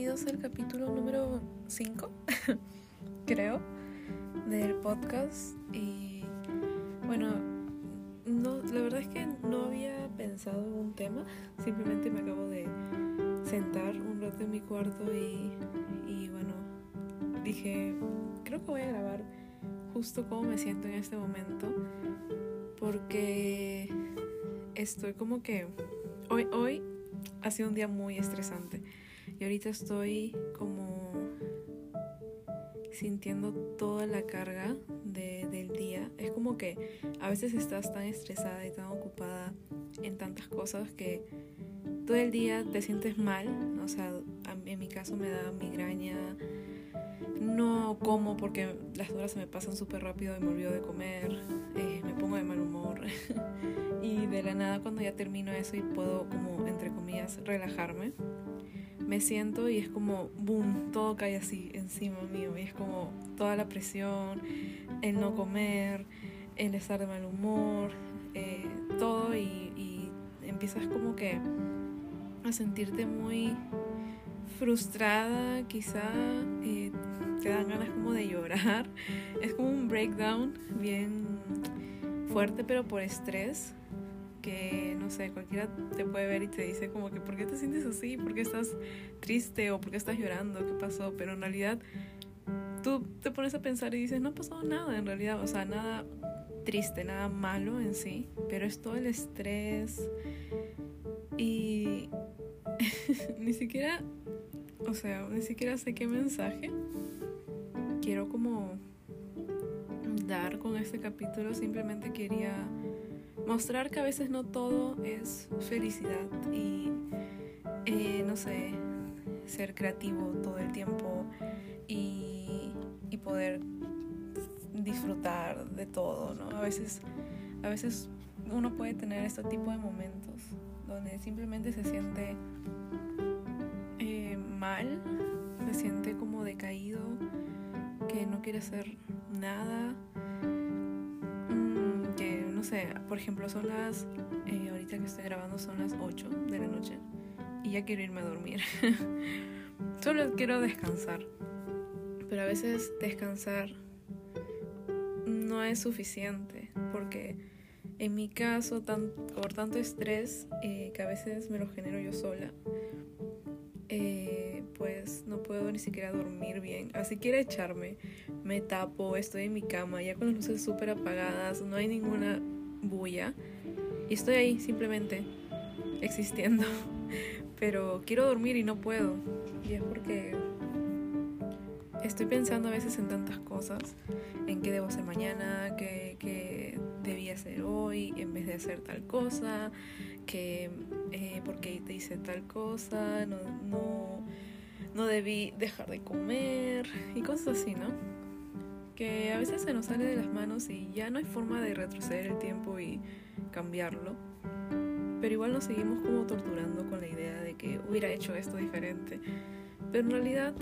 bienvenidos al capítulo número 5, creo, del podcast. Y bueno, no, la verdad es que no había pensado en un tema, simplemente me acabo de sentar un rato en mi cuarto y, y bueno, dije, creo que voy a grabar justo cómo me siento en este momento, porque estoy como que hoy, hoy ha sido un día muy estresante. Y ahorita estoy como sintiendo toda la carga de, del día. Es como que a veces estás tan estresada y tan ocupada en tantas cosas que todo el día te sientes mal. O sea, en mi caso me da migraña. No como porque las horas se me pasan súper rápido y me olvido de comer. Eh, me pongo de mal humor. y de la nada cuando ya termino eso y puedo como, entre comillas, relajarme me siento y es como, boom, todo cae así encima mío. Y es como toda la presión, el no comer, el estar de mal humor, eh, todo. Y, empiezas como que a sentirte muy frustrada, quizá te dan ganas como de llorar. Es como un breakdown bien fuerte, pero por estrés que, no sé, cualquiera te puede ver y te dice como que, ¿por qué te sientes así? ¿Por qué estás triste? ¿O por qué estás llorando? ¿Qué pasó? Pero en realidad tú te pones a pensar y dices, no ha pasado nada en realidad, o sea, nada triste, nada malo en sí, pero es todo el estrés y ni siquiera, o sea, ni siquiera sé qué mensaje quiero como dar con este capítulo, simplemente quería mostrar que a veces no todo es felicidad y, eh, no sé, ser creativo todo el tiempo y, y, poder disfrutar de todo, ¿no? A veces, a veces uno puede tener este tipo de momentos donde simplemente se siente eh, mal, se siente como decaído, que no quiere hacer nada sé, por ejemplo, son las, eh, ahorita que estoy grabando son las 8 de la noche y ya quiero irme a dormir. Solo quiero descansar, pero a veces descansar no es suficiente porque en mi caso, tan, por tanto estrés eh, que a veces me lo genero yo sola, eh, pues no puedo ni siquiera dormir bien. Así quiero echarme, me tapo, estoy en mi cama, ya con las luces súper apagadas, no hay ninguna bulla. Y estoy ahí simplemente existiendo. Pero quiero dormir y no puedo. Y es porque estoy pensando a veces en tantas cosas, en qué debo hacer mañana, qué, qué debía hacer hoy en vez de hacer tal cosa, que eh, porque te hice tal cosa, no, no, no debí dejar de comer y cosas así, ¿no? Que a veces se nos sale de las manos y ya no hay forma de retroceder el tiempo y cambiarlo. Pero igual nos seguimos como torturando con la idea de que hubiera hecho esto diferente. Pero en realidad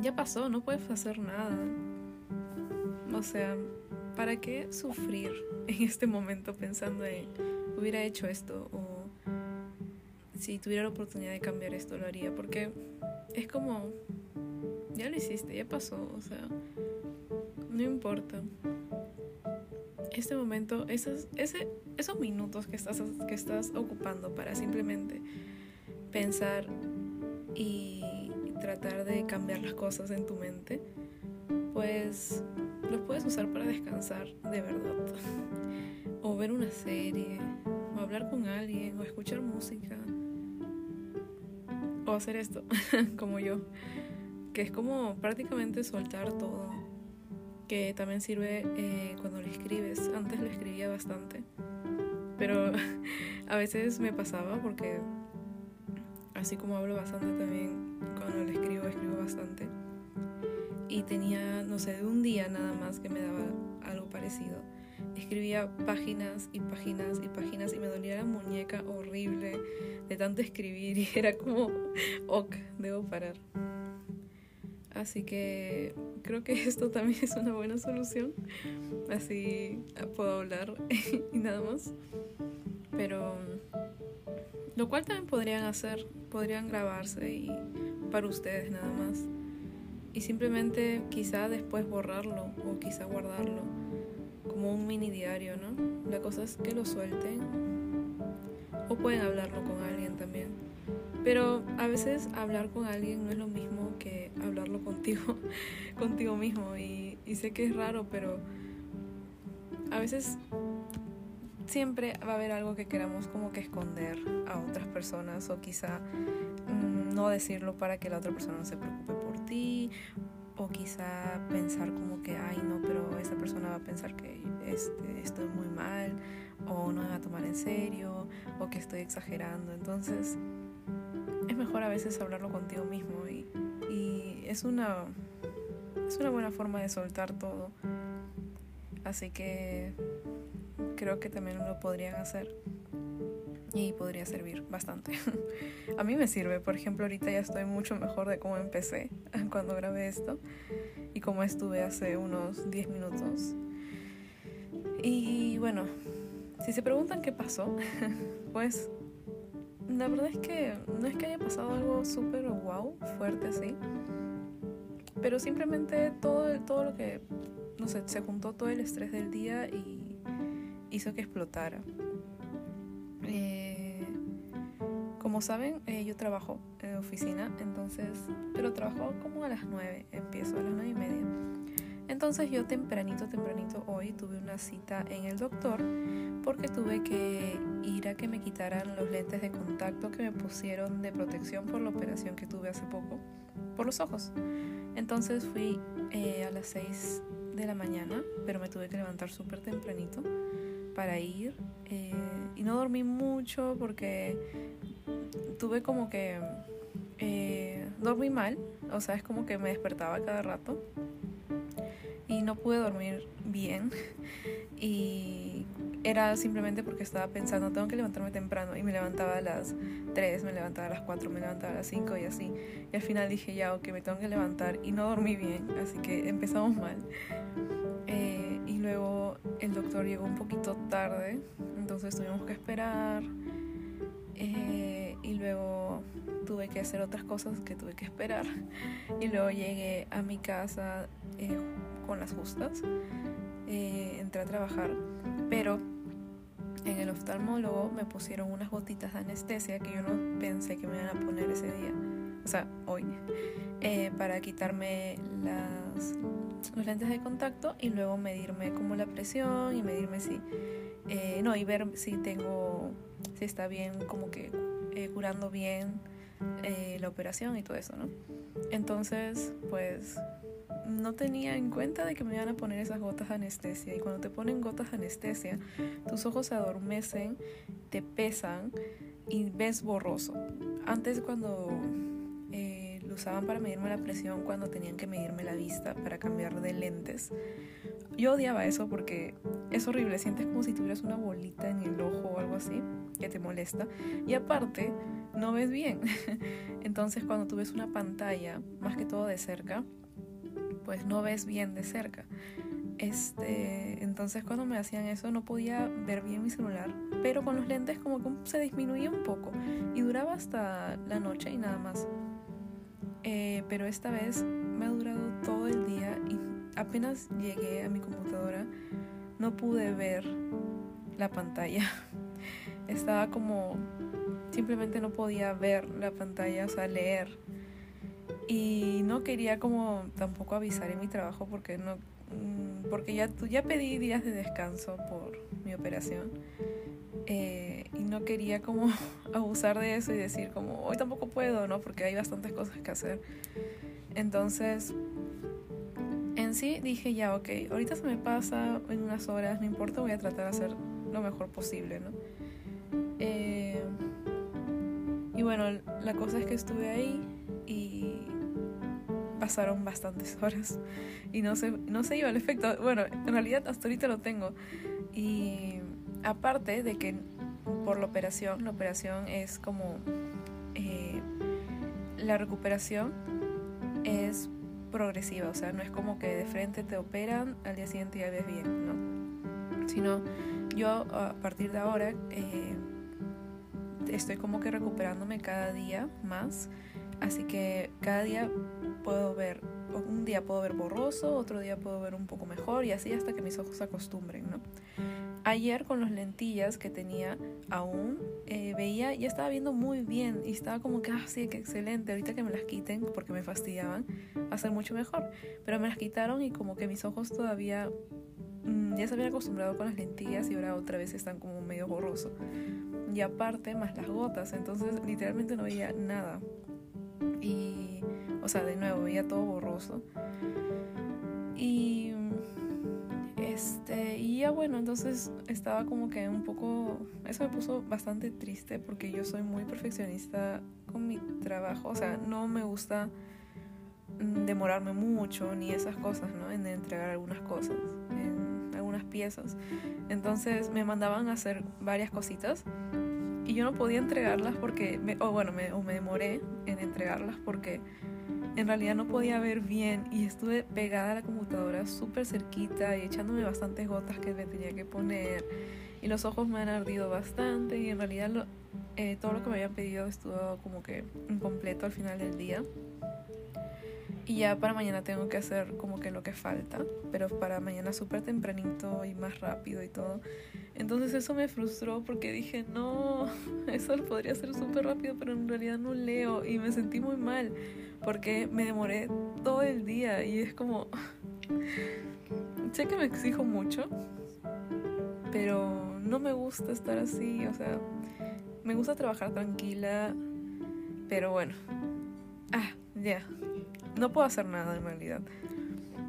ya pasó, no puedes hacer nada. O sea, ¿para qué sufrir en este momento pensando en hubiera hecho esto o si tuviera la oportunidad de cambiar esto lo haría? Porque es como, ya lo hiciste, ya pasó, o sea, no importa. Este momento, esos, ese, esos minutos que estás, que estás ocupando para simplemente pensar y tratar de cambiar las cosas en tu mente, pues los puedes usar para descansar de verdad. O ver una serie, o hablar con alguien, o escuchar música. O hacer esto, como yo, que es como prácticamente soltar todo. Que también sirve eh, cuando lo escribes. Antes lo escribía bastante, pero a veces me pasaba porque así como hablo bastante también cuando le escribo, escribo bastante. Y tenía, no sé, de un día nada más que me daba algo parecido. Escribía páginas y páginas y páginas y me dolía la muñeca horrible de tanto escribir y era como, ok, debo parar. Así que creo que esto también es una buena solución. Así puedo hablar y nada más. Pero lo cual también podrían hacer, podrían grabarse y para ustedes nada más. Y simplemente quizá después borrarlo o quizá guardarlo como un mini diario, ¿no? La cosa es que lo suelten o pueden hablarlo con alguien también. Pero a veces hablar con alguien no es lo mismo contigo, contigo mismo. Y, sé que es raro, pero a veces siempre va a haber algo que queramos como que esconder a otras personas o quizá mm, no decirlo para que la otra persona no se preocupe por ti o quizá pensar como que ay no pero esa persona va a pensar que este, estoy muy mal o no me va a tomar en serio o que estoy exagerando entonces es mejor a veces hablarlo contigo mismo y es una es una buena forma de soltar todo así que creo que también lo podrían hacer y podría servir bastante. a mí me sirve, por ejemplo, ahorita ya estoy mucho mejor de cómo empecé cuando grabé esto y cómo estuve hace unos 10 minutos. Y bueno, si se preguntan qué pasó, pues la verdad es que no es que haya pasado algo súper wow, fuerte así, pero simplemente todo, todo lo que, no sé, se juntó todo el estrés del día y hizo que explotara. Eh, como saben, eh, yo trabajo en oficina, entonces, pero trabajo como a las 9, empiezo a las 9 y media. Entonces yo tempranito, tempranito hoy tuve una cita en el doctor porque tuve que ir a que me quitaran los lentes de contacto que me pusieron de protección por la operación que tuve hace poco por los ojos. Entonces fui eh, a las 6 de la mañana, pero me tuve que levantar súper tempranito para ir eh, y no dormí mucho porque tuve como que eh, dormí mal, o sea, es como que me despertaba cada rato y no pude dormir bien. Y era simplemente porque estaba pensando, tengo que levantarme temprano y me levantaba a las 3, me levantaba a las 4, me levantaba a las 5 y así. Y al final dije ya, ok, me tengo que levantar y no dormí bien, así que empezamos mal. Eh, y luego el doctor llegó un poquito tarde, entonces tuvimos que esperar. Eh, y luego tuve que hacer otras cosas que tuve que esperar. Y luego llegué a mi casa eh, con las justas. entré a trabajar, pero en el oftalmólogo me pusieron unas gotitas de anestesia que yo no pensé que me iban a poner ese día, o sea, hoy, para quitarme las los lentes de contacto y luego medirme como la presión y medirme si, eh, no, y ver si tengo, si está bien, como que eh, curando bien eh, la operación y todo eso, ¿no? Entonces, pues no tenía en cuenta de que me iban a poner esas gotas de anestesia y cuando te ponen gotas de anestesia, tus ojos se adormecen, te pesan y ves borroso. Antes cuando usaban para medirme la presión cuando tenían que medirme la vista para cambiar de lentes. Yo odiaba eso porque es horrible, sientes como si tuvieras una bolita en el ojo o algo así que te molesta y aparte no ves bien. Entonces cuando tú ves una pantalla, más que todo de cerca, pues no ves bien de cerca. Este, entonces cuando me hacían eso no podía ver bien mi celular, pero con los lentes como que se disminuía un poco y duraba hasta la noche y nada más. Eh, pero esta vez me ha durado todo el día y apenas llegué a mi computadora no pude ver la pantalla. Estaba como simplemente no podía ver la pantalla, o sea, leer. Y no quería como tampoco avisar en mi trabajo porque no mm, porque ya ya pedí días de descanso por mi operación. Eh, y no quería como abusar de eso y decir como hoy tampoco puedo, ¿no? Porque hay bastantes cosas que hacer. Entonces, en sí dije ya, ok, ahorita se me pasa en unas horas, no importa, voy a tratar de hacer lo mejor posible, ¿no? Eh, y bueno, la cosa es que estuve ahí pasaron bastantes horas y no se, no se iba el efecto. Bueno, en realidad hasta ahorita lo tengo. Y aparte de que por la operación, la operación es como eh, la recuperación es progresiva, o sea, no es como que de frente te operan, al día siguiente ya ves bien, no. Sino yo a partir de ahora eh, estoy como que recuperándome cada día más Así que cada día puedo ver, un día puedo ver borroso, otro día puedo ver un poco mejor y así hasta que mis ojos se acostumbren, ¿no? Ayer con las lentillas que tenía aún eh, veía, ya estaba viendo muy bien y estaba como que, ah, sí, que excelente, ahorita que me las quiten porque me fastidiaban, va a ser mucho mejor. Pero me las quitaron y como que mis ojos todavía mm, ya se habían acostumbrado con las lentillas y ahora otra vez están como medio borroso. Y aparte, más las gotas, entonces literalmente no veía nada. Y, o sea, de nuevo, veía todo borroso. Y este, y ya bueno, entonces estaba como que un poco, eso me puso bastante triste porque yo soy muy perfeccionista con mi trabajo, o sea, no me gusta mm, demorarme mucho ni esas cosas, ¿no? En entregar algunas cosas, en algunas piezas. Entonces me mandaban a hacer varias cositas y yo no podía entregarlas porque, o bueno, me, o me demoré en entregarlas porque en realidad no podía ver bien y estuve pegada a la computadora súper cerquita y echándome bastantes gotas que me tenía que poner y los ojos me han ardido bastante y en realidad eh, todo lo que me habían pedido estuvo como que incompleto al final del día y ya para mañana tengo que hacer como que lo que falta pero para mañana súper tempranito y más rápido y todo. Entonces eso me frustró porque dije, no, eso lo podría ser súper rápido, pero en realidad no leo y me sentí muy mal porque me demoré todo el día y es como, sé que me exijo mucho, pero no me gusta estar así, o sea, me gusta trabajar tranquila, pero bueno, ah, ya, no puedo hacer nada en realidad.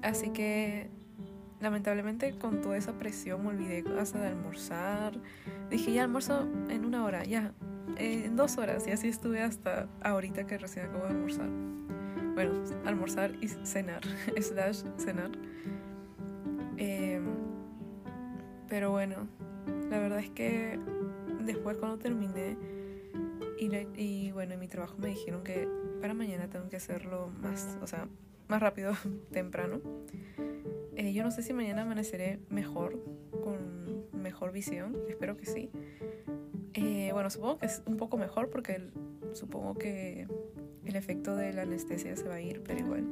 Así que lamentablemente con toda esa presión me olvidé hasta de almorzar. Dije, ya almuerzo en una hora, ya, eh, en dos horas. Y así estuve hasta ahorita que recién acabo de almorzar. Bueno, almorzar y cenar, slash cenar. Em, pero bueno, la verdad es que después cuando terminé y, y bueno, en mi trabajo me dijeron que para mañana tengo que hacerlo más, o sea, más rápido, temprano. Eh, yo no sé si mañana amaneceré mejor, con mejor visión, espero que sí. Eh, bueno, supongo que es un poco mejor porque supongo que el efecto de la anestesia se va a ir, pero igual.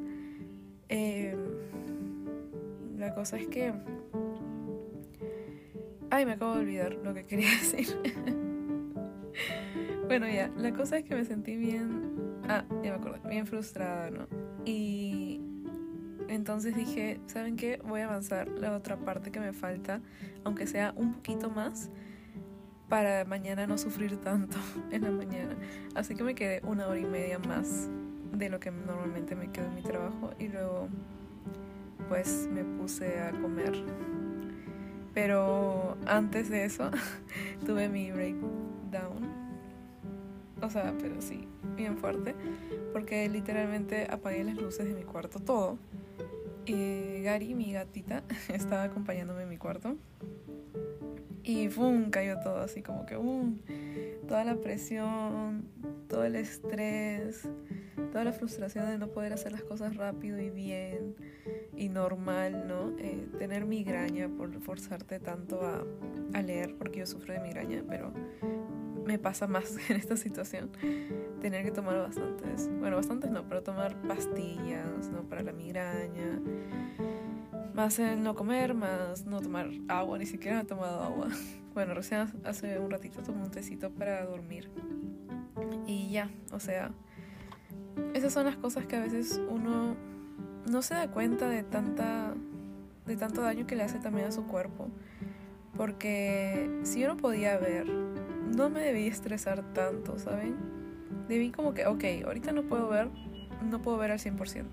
Eh, la cosa es que... Ay, me acabo de olvidar lo que quería decir. bueno, ya, la cosa es que me sentí bien... Ah, ya me acuerdo, bien frustrada, ¿no? Y entonces dije, ¿saben qué? Voy a avanzar la otra parte que me falta, aunque sea un poquito más, para mañana no sufrir tanto en la mañana. Así que me quedé una hora y media más de lo que normalmente me quedo en mi trabajo y luego pues me puse a comer. Pero antes de eso tuve mi breakdown. O sea, pero sí, bien fuerte. Porque literalmente apagué las luces de mi cuarto, todo eh, Gary, mi gatita, estaba acompañándome en mi cuarto. Y ¡pum! cayó todo así como que ¡pum! Toda la presión, todo el estrés, toda la frustración de no poder hacer las cosas rápido y bien y normal, ¿no? Eh, tener migraña por forzarte tanto a, a leer, porque yo sufro de migraña, pero me pasa más en esta situación. Tener que tomar bastantes, bueno, bastantes no, pero tomar pastillas, ¿no? Para la migraña. Más el no comer, más no tomar agua, ni siquiera he tomado agua. Bueno, recién hace un ratito tomé un tecito para dormir. Y ya, o sea, esas son las cosas que a veces uno no se da cuenta de tanta de tanto daño que le hace también a su cuerpo. Porque si yo no podía ver no me debí estresar tanto, ¿saben? Debí como que, ok, ahorita no puedo ver, no puedo ver al 100%.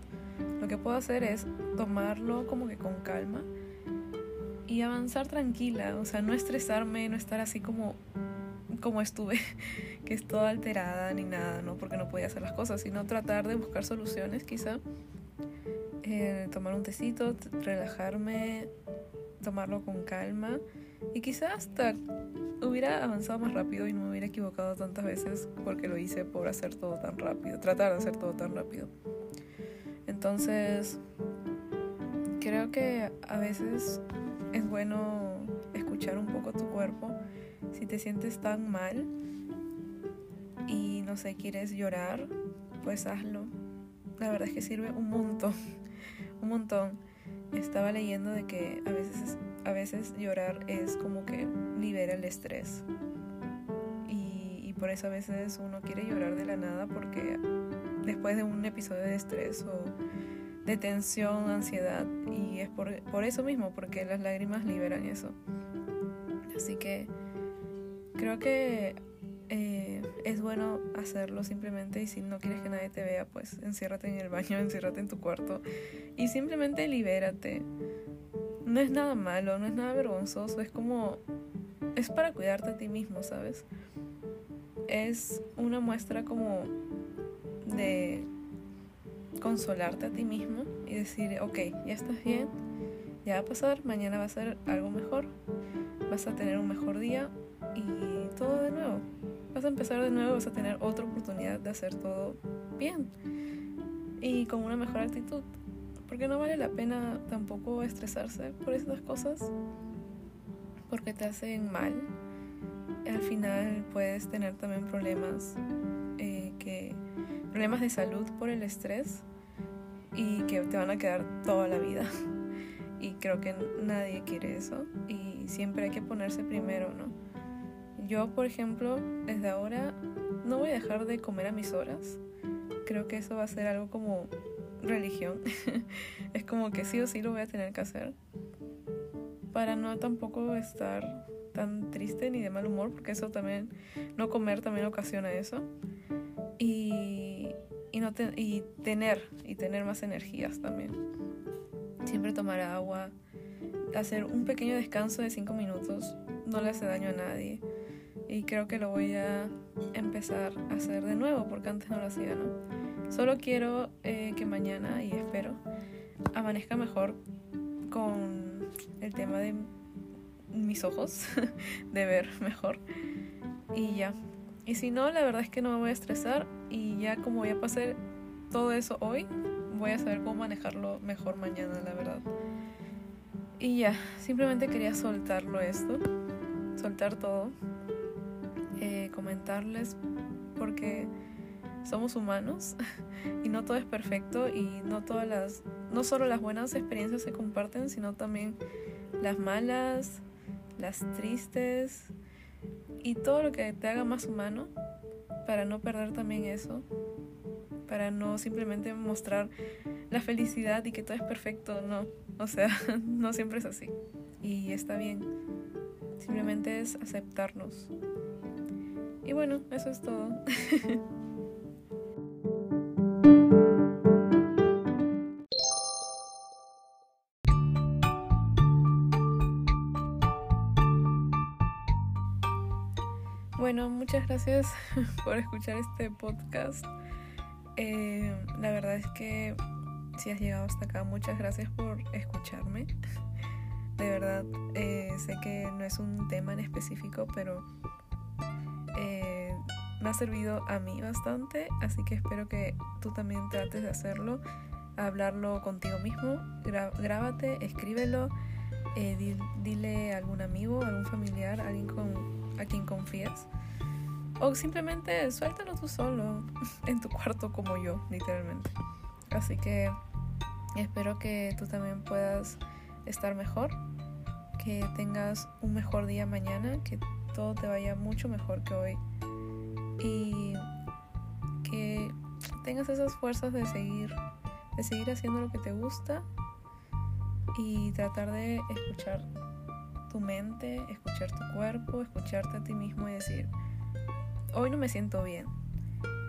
Lo que puedo hacer es tomarlo como que con calma y avanzar tranquila, o sea, no estresarme, no estar así como como estuve, que es toda alterada ni nada, ¿no? Porque no podía hacer las cosas, sino tratar de buscar soluciones, quizá. Eh, tomar un tecito, relajarme, tomarlo con calma y quizá hasta hubiera avanzado más rápido y no me hubiera equivocado tantas veces porque lo hice por hacer todo tan rápido, tratar de hacer todo tan rápido. Entonces, creo que a veces es bueno escuchar un poco tu cuerpo. Si te sientes tan mal y no sé, quieres llorar, pues hazlo. La verdad es que sirve un montón, un montón. Estaba leyendo de que a veces, a veces llorar es como que libera el estrés. Y, y por eso a veces uno quiere llorar de la nada porque después de un episodio de estrés o de tensión, ansiedad, y es por, por eso mismo, porque las lágrimas liberan eso. Así que creo que eh, es bueno hacerlo simplemente y si no quieres que nadie te vea, pues enciérrate en el baño, enciérrate en tu cuarto y simplemente libérate. No es nada malo, no es nada vergonzoso, es como... es para cuidarte a ti mismo, ¿sabes? Es una muestra como de consolarte a ti mismo y decir, ok, ya estás bien, ya va a pasar, mañana va a ser algo mejor, vas a tener un mejor día y todo de nuevo. Vas a empezar de nuevo, vas a tener otra oportunidad de hacer todo bien y con una mejor actitud. Porque no vale la pena tampoco estresarse por estas cosas porque te hacen mal. Al final puedes tener también problemas eh, que problemas de salud por el estrés y que te van a quedar toda la vida. Y creo que nadie quiere eso y siempre hay que ponerse primero, ¿no? Yo, por ejemplo, desde ahora no voy a dejar de comer a mis horas. Creo que eso va a ser algo como religión. es como que sí o sí lo voy a tener que hacer. Para no tampoco estar tan triste ni de mal humor, porque eso también, no comer también ocasiona eso. Y, y, no y tener, y tener más energías también. Siempre tomar agua, hacer un pequeño descanso de 5 minutos no le hace daño a nadie. Y creo que lo voy a empezar a hacer de nuevo porque antes no lo hacía, ¿no? Solo quiero eh, que mañana, y espero, amanezca mejor con el tema de mis ojos, de ver mejor. Y ya. Y si no, la verdad es que no me voy a estresar y ya como voy a pasar todo eso hoy, voy a saber cómo manejarlo mejor mañana, la verdad. Y ya, simplemente quería soltarlo esto, soltar todo, eh, comentarles porque somos humanos y no todo es perfecto y no todas las, no solo las buenas experiencias se comparten, sino también las malas, las tristes y todo lo que te haga más humano para no perder también eso para no simplemente mostrar la felicidad y que todo es perfecto, no. O sea, no siempre es así. Y está bien. Simplemente es aceptarnos. Y bueno, eso es todo. Bueno, muchas gracias por escuchar este podcast. Eh, la verdad es que si has llegado hasta acá, muchas gracias por escucharme. De verdad, eh, sé que no es un tema en específico, pero me ha servido a mí bastante, así que espero que tú también trates de hacerlo, hablarlo contigo mismo, grábate, escríbelo, dile a algún amigo, algún familiar, alguien con, a quien confíes o simplemente suéltalo tú solo en tu cuarto como yo, literalmente. Así que espero que tú también puedas estar mejor, que tengas un mejor día mañana, que todo te vaya mucho mejor que hoy y que tengas esas fuerzas de seguir, de seguir haciendo lo que te gusta y tratar de escuchar tu mente, escuchar tu cuerpo, escucharte a ti mismo y decir, hoy no me siento bien.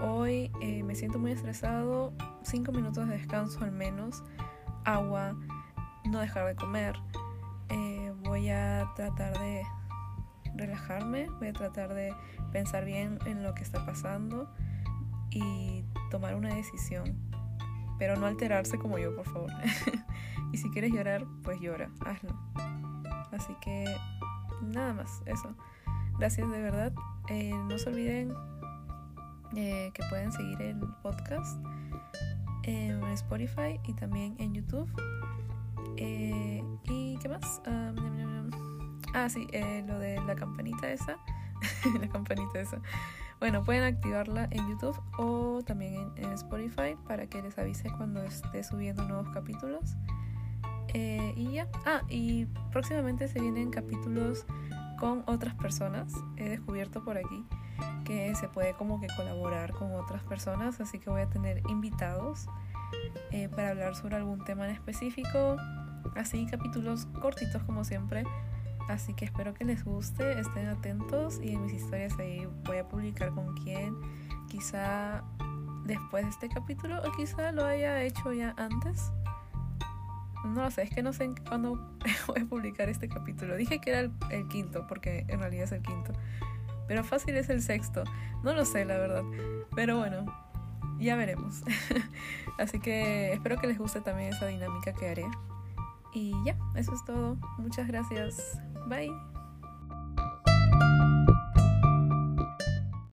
Hoy eh, me siento muy estresado. Cinco minutos de descanso al menos. Agua. No dejar de comer. Eh, voy a tratar de relajarme. Voy a tratar de pensar bien en lo que está pasando. Y tomar una decisión. Pero no alterarse como yo, por favor. y si quieres llorar, pues llora. Hazlo. Así que nada más. Eso. Gracias de verdad. Eh, no se olviden eh, que pueden seguir el podcast en Spotify y también en YouTube. Eh, ¿Y qué más? Ah, sí, lo de la campanita esa. la campanita esa. Bueno, pueden activarla en YouTube o también en, Spotify para que les avise cuando esté subiendo nuevos capítulos. Eh, y ya. Ah, y próximamente se vienen capítulos con otras personas. He descubierto por aquí que se puede como que colaborar con otras personas, así que voy a tener invitados eh, para hablar sobre algún tema en específico. Así, capítulos cortitos como siempre. Así que espero que les guste, estén atentos y en mis historias ahí voy a publicar con quién. Quizá después de este capítulo o quizá lo haya hecho ya antes. No lo sé, es que no sé cuándo voy a publicar este capítulo. Dije que era el, el, quinto, porque en realidad es el quinto. Pero fácil es el sexto. No lo sé, la verdad. Pero bueno, ya veremos. Así que espero que les guste también esa dinámica que haré. Y ya, eso es todo. Muchas gracias. Bye.